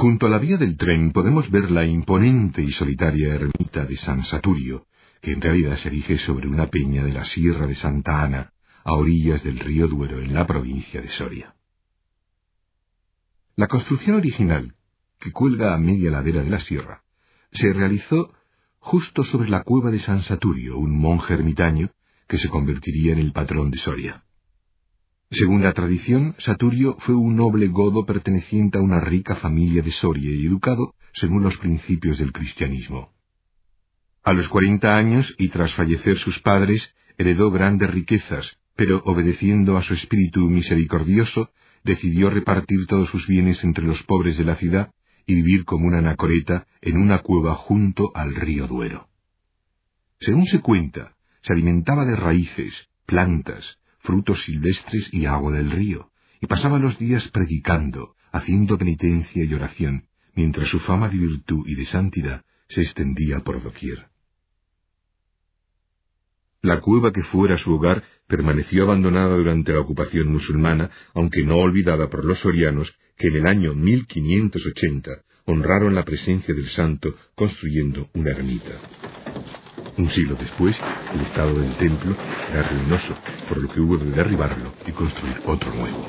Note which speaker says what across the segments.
Speaker 1: Junto a la vía del tren podemos ver la imponente y solitaria ermita de San Saturio, que en realidad se erige sobre una peña de la Sierra de Santa Ana, a orillas del río Duero en la provincia de Soria. La construcción original, que cuelga a media ladera de la sierra, se realizó justo sobre la cueva de San Saturio, un monje ermitaño que se convertiría en el patrón de Soria. Según la tradición, Saturio fue un noble godo perteneciente a una rica familia de Soria y educado según los principios del cristianismo. A los cuarenta años y tras fallecer sus padres, heredó grandes riquezas, pero obedeciendo a su espíritu misericordioso, decidió repartir todos sus bienes entre los pobres de la ciudad y vivir como una anacoreta en una cueva junto al río Duero. Según se cuenta, se alimentaba de raíces, plantas, frutos silvestres y agua del río, y pasaba los días predicando, haciendo penitencia y oración, mientras su fama de virtud y de santidad se extendía por doquier. La cueva que fuera su hogar permaneció abandonada durante la ocupación musulmana, aunque no olvidada por los sorianos que en el año 1580 honraron la presencia del santo construyendo una ermita. Un siglo después, el estado del templo era ruinoso, por lo que hubo de derribarlo y construir otro nuevo.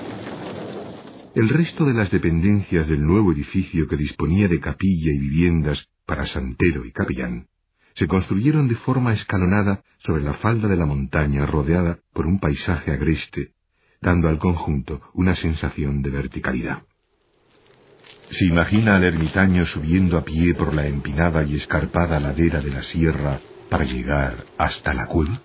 Speaker 1: El resto de las dependencias del nuevo edificio que disponía de capilla y viviendas para santero y capellán se construyeron de forma escalonada sobre la falda de la montaña rodeada por un paisaje agreste, dando al conjunto una sensación de verticalidad. Se imagina al ermitaño subiendo a pie por la empinada y escarpada ladera de la sierra para llegar hasta la cueva.